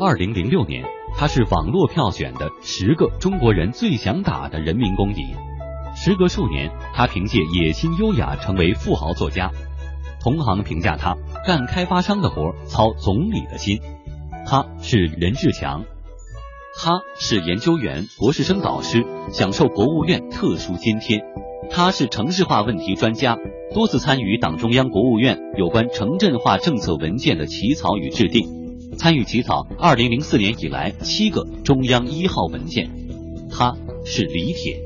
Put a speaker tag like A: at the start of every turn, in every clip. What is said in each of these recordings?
A: 二零零六年，他是网络票选的十个中国人最想打的人民公敌。时隔数年，他凭借野心优雅成为富豪作家。同行评价他干开发商的活，操总理的心。他是任志强，他是研究员、博士生导师，享受国务院特殊津贴。他是城市化问题专家，多次参与党中央、国务院有关城镇化政策文件的起草与制定，参与起草二零零四年以来七个中央一号文件。他是李铁。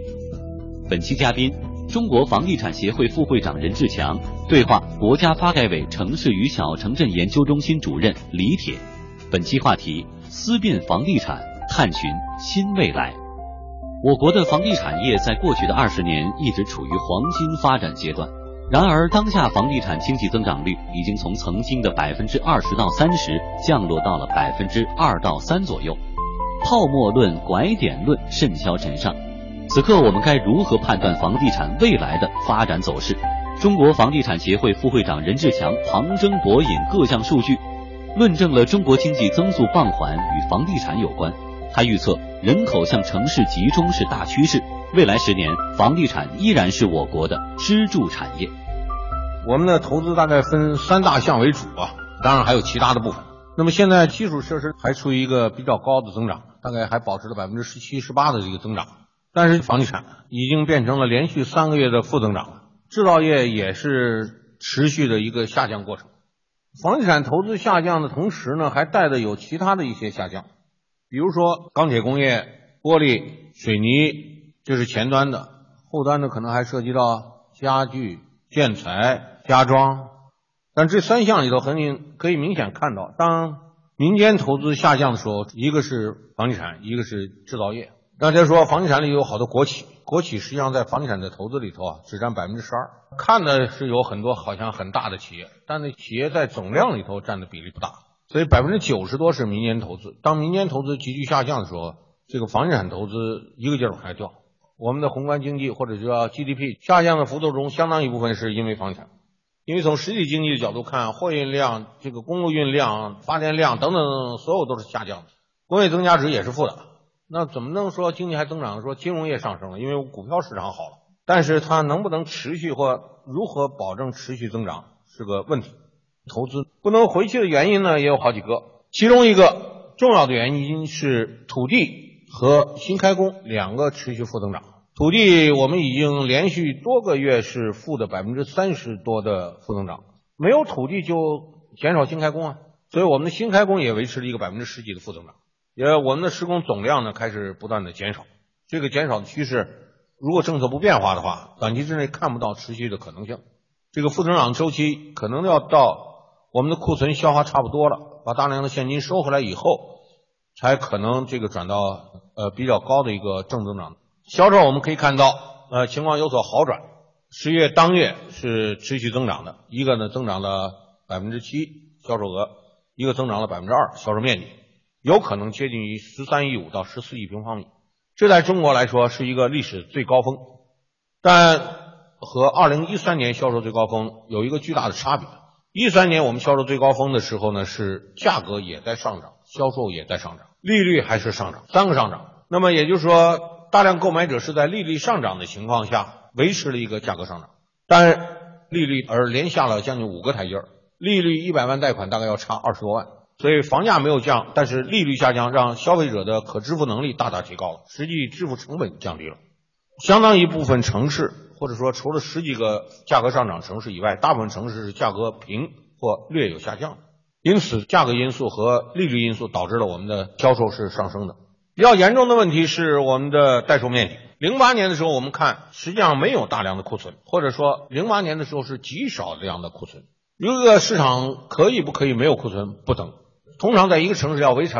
A: 本期嘉宾。中国房地产协会副会长任志强对话国家发改委城市与小城镇研究中心主任李铁。本期话题：思辨房地产，探寻新未来。我国的房地产业在过去的二十年一直处于黄金发展阶段，然而当下房地产经济增长率已经从曾经的百分之二十到三十降落到了百分之二到三左右，泡沫论、拐点论甚嚣尘上。此刻我们该如何判断房地产未来的发展走势？中国房地产协会副会长任志强旁征博引各项数据，论证了中国经济增速放缓与房地产有关。他预测人口向城市集中是大趋势，未来十年房地产依然是我国的支柱产业。
B: 我们的投资大概分三大项为主啊，当然还有其他的部分。那么现在基础设施还处于一个比较高的增长，大概还保持了百分之十七、十八的这个增长。但是房地产已经变成了连续三个月的负增长，制造业也是持续的一个下降过程。房地产投资下降的同时呢，还带的有其他的一些下降，比如说钢铁工业、玻璃、水泥，这是前端的；后端的可能还涉及到家具、建材、家装。但这三项里头，很明可以明显看到，当民间投资下降的时候，一个是房地产，一个是制造业。大家说房地产里有好多国企，国企实际上在房地产的投资里头啊，只占百分之十二。看的是有很多好像很大的企业，但那企业在总量里头占的比例不大，所以百分之九十多是民间投资。当民间投资急剧下降的时候，这个房地产投资一个劲儿往下掉。我们的宏观经济或者叫 GDP 下降的幅度中，相当一部分是因为房产，因为从实体经济的角度看，货运量、这个公路运量、发电量等等，所有都是下降的，工业增加值也是负的。那怎么能说经济还增长？说金融业上升了，因为股票市场好了，但是它能不能持续或如何保证持续增长是个问题。投资不能回去的原因呢也有好几个，其中一个重要的原因是土地和新开工两个持续负增长。土地我们已经连续多个月是负的百分之三十多的负增长，没有土地就减少新开工啊，所以我们的新开工也维持了一个百分之十几的负增长。也我们的施工总量呢开始不断的减少，这个减少的趋势，如果政策不变化的话，短期之内看不到持续的可能性。这个负增长周期可能要到我们的库存消化差不多了，把大量的现金收回来以后，才可能这个转到呃比较高的一个正增长。销售我们可以看到，呃情况有所好转，十月当月是持续增长的，一个呢增长了百分之七销售额，一个增长了百分之二销售面积。有可能接近于十三亿五到十四亿平方米，这在中国来说是一个历史最高峰，但和二零一三年销售最高峰有一个巨大的差别。一三年我们销售最高峰的时候呢，是价格也在上涨，销售也在上涨，利率还是上涨，三个上涨。那么也就是说，大量购买者是在利率上涨的情况下维持了一个价格上涨，但利率而连下了将近五个台阶儿，利率一百万贷款大概要差二十多万。所以房价没有降，但是利率下降，让消费者的可支付能力大大提高了，实际支付成本降低了。相当一部分城市，或者说除了十几个价格上涨城市以外，大部分城市是价格平或略有下降。因此，价格因素和利率因素导致了我们的销售是上升的。比较严重的问题是我们的待售面积。零八年的时候，我们看实际上没有大量的库存，或者说零八年的时候是极少量的库存。一个市场可以不可以没有库存？不等。通常在一个城市要维持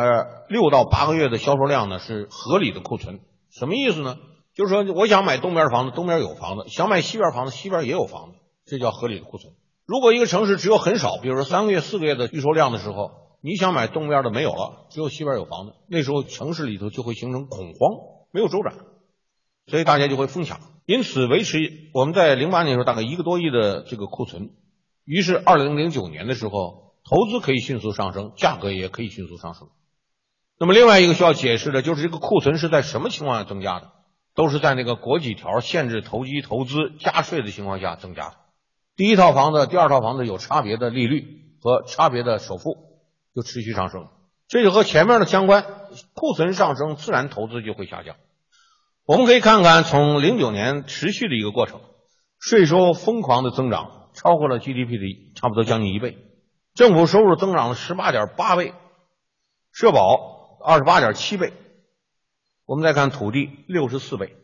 B: 六到八个月的销售量呢，是合理的库存。什么意思呢？就是说，我想买东边房子，东边有房子；想买西边房子，西边也有房子，这叫合理的库存。如果一个城市只有很少，比如说三个月、四个月的预售量的时候，你想买东边的没有了，只有西边有房子，那时候城市里头就会形成恐慌，没有周转，所以大家就会疯抢。因此，维持我们在零八年时候大概一个多亿的这个库存。于是，二零零九年的时候。投资可以迅速上升，价格也可以迅速上升。那么另外一个需要解释的就是这个库存是在什么情况下增加的？都是在那个国几条限制投机投资加税的情况下增加的。第一套房子、第二套房子有差别的利率和差别的首付，就持续上升。这就和前面的相关，库存上升，自然投资就会下降。我们可以看看从零九年持续的一个过程，税收疯狂的增长，超过了 GDP 的差不多将近一倍，政府收入增长了十八点八倍，社保二十八点七倍。我们再看土地六十四倍，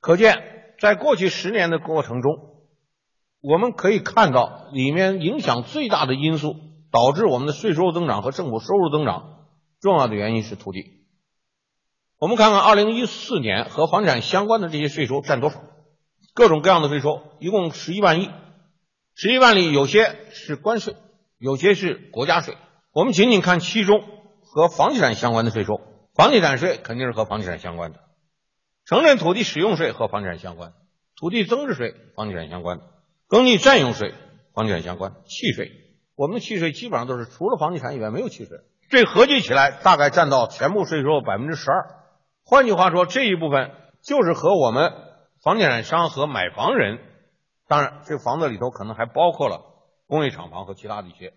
B: 可见在过去十年的过程中，我们可以看到里面影响最大的因素，导致我们的税收增长和政府收入增长，重要的原因是土地。我们看看二零一四年和房产相关的这些税收占多少？各种各样的税收一共十一万亿，十一万里有些是关税，有些是国家税。我们仅仅看其中和房地产相关的税收。房地产税肯定是和房地产相关的，城镇土地使用税和房地产相关，土地增值税房地产相关，耕地占用税房地产相关，契税我们的契税基本上都是除了房地产以外没有契税，这合计起来大概占到全部税收百分之十二。换句话说，这一部分就是和我们房地产商和买房人，当然这房子里头可能还包括了工业厂房和其他的一些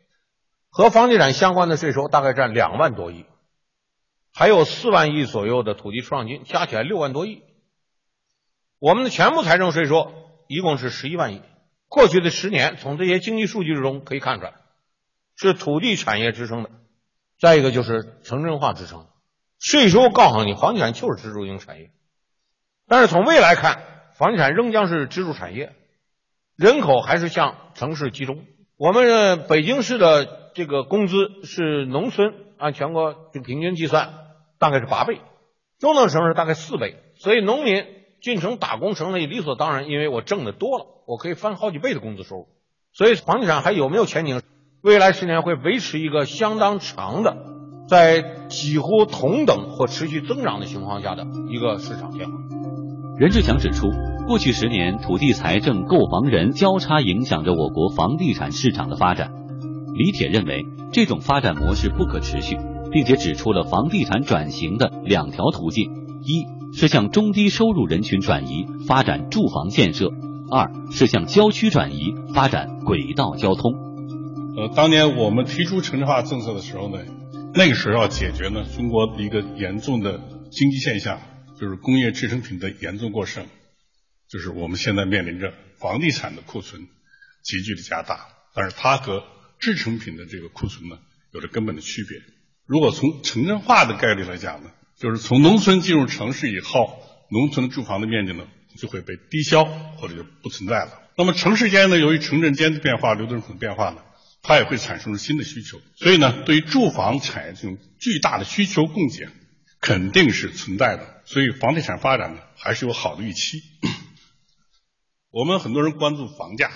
B: 和房地产相关的税收，大概占两万多亿。还有四万亿左右的土地出让金，加起来六万多亿。我们的全部财政税收一共是十一万亿。过去的十年，从这些经济数据中可以看出来，是土地产业支撑的。再一个就是城镇化支撑。税收告诉你，房地产就是支柱型产业。但是从未来看，房地产仍将是支柱产业，人口还是向城市集中。我们北京市的这个工资是农村按全国就平均计算。大概是八倍，中等城市大概四倍，所以农民进城打工成了理所当然，因为我挣的多了，我可以翻好几倍的工资收入。所以房地产还有没有前景？未来十年会维持一个相当长的，在几乎同等或持续增长的情况下的一个市场变化。
A: 任志强指出，过去十年土地财政购房人交叉影响着我国房地产市场的发展。李铁认为，这种发展模式不可持续。并且指出了房地产转型的两条途径：一是向中低收入人群转移，发展住房建设；二是向郊区转移，发展轨道交通。
C: 呃，当年我们提出城镇化政策的时候呢，那个时候要解决呢中国的一个严重的经济现象，就是工业制成品的严重过剩，就是我们现在面临着房地产的库存急剧的加大，但是它和制成品的这个库存呢有着根本的区别。如果从城镇化的概率来讲呢，就是从农村进入城市以后，农村住房的面积呢就会被低消或者就不存在了。那么城市间呢，由于城镇间的变化、流动性的变化呢，它也会产生新的需求。所以呢，对于住房产业这种巨大的需求供给，肯定是存在的。所以房地产发展呢，还是有好的预期。我们很多人关注房价，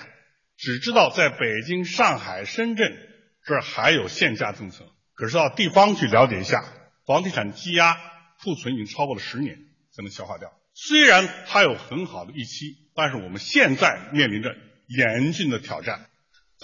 C: 只知道在北京、上海、深圳这儿还有限价政策。可是到地方去了解一下，房地产积压库存已经超过了十年才能消化掉。虽然它有很好的预期，但是我们现在面临着严峻的挑战。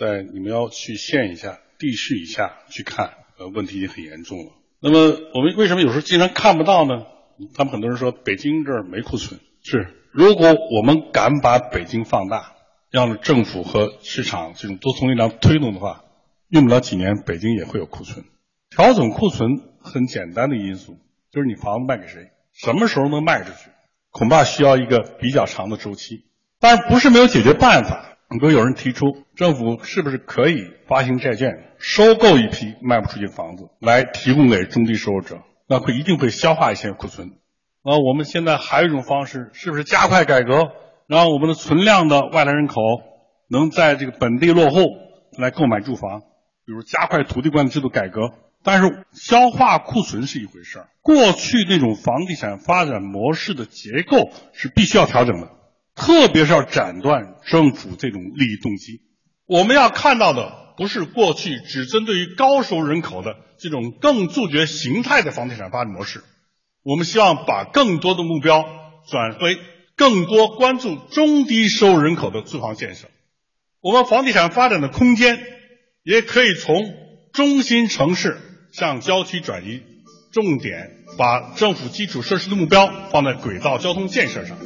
C: 在你们要去县以下、地市以下去看，呃，问题已经很严重了。那么我们为什么有时候经常看不到呢？他们很多人说北京这儿没库存，是如果我们敢把北京放大，让政府和市场这种多重力量推动的话，用不了几年，北京也会有库存。调整库存很简单的因素就是你房子卖给谁，什么时候能卖出去，恐怕需要一个比较长的周期。但是不是没有解决办法？如果有人提出政府是不是可以发行债券，收购一批卖不出去的房子，来提供给中低收入者，那会一定会消化一些库存。那我们现在还有一种方式，是不是加快改革，让我们的存量的外来人口能在这个本地落户来购买住房？比如加快土地管理制度改革。但是消化库存是一回事儿，过去那种房地产发展模式的结构是必须要调整的，特别是要斩断政府这种利益动机。我们要看到的不是过去只针对于高收入人口的这种更自觉形态的房地产发展模式，我们希望把更多的目标转为更多关注中低收入人口的住房建设。我们房地产发展的空间也可以从中心城市。向郊区转移，重点把政府基础设施的目标放在轨道交通建设上。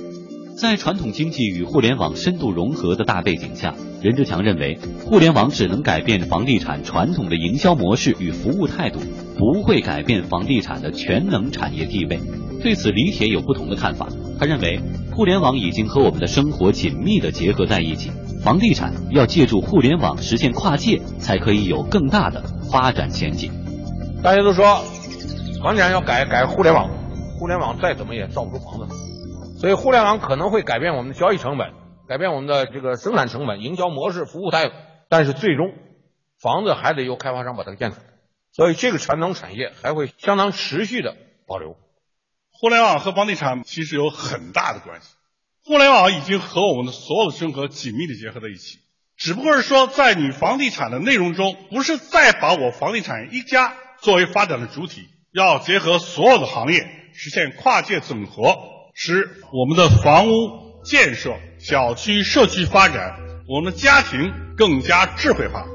A: 在传统经济与互联网深度融合的大背景下，任志强认为，互联网只能改变房地产传统的营销模式与服务态度，不会改变房地产的全能产业地位。对此，李铁有不同的看法。他认为，互联网已经和我们的生活紧密的结合在一起，房地产要借助互联网实现跨界，才可以有更大的发展前景。
B: 大家都说，房地产要改改互联网，互联网再怎么也造不出房子。所以，互联网可能会改变我们的交易成本，改变我们的这个生产成本、营销模式、服务态度，但是最终房子还得由开发商把它建出来。所以，这个传统产业还会相当持续的保留。
C: 互联网和房地产其实有很大的关系。互联网已经和我们的所有的生活紧密的结合在一起，只不过是说，在你房地产的内容中，不是再把我房地产一家作为发展的主体，要结合所有的行业，实现跨界整合。使我们的房屋建设、小区社区发展，我们的家庭更加智慧化。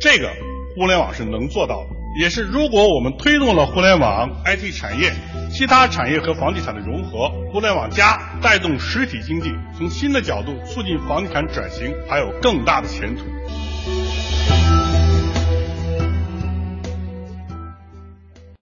C: 这个互联网是能做到的，也是如果我们推动了互联网 IT 产业、其他产业和房地产的融合，互联网加带动实体经济，从新的角度促进房地产转型，还有更大的前途。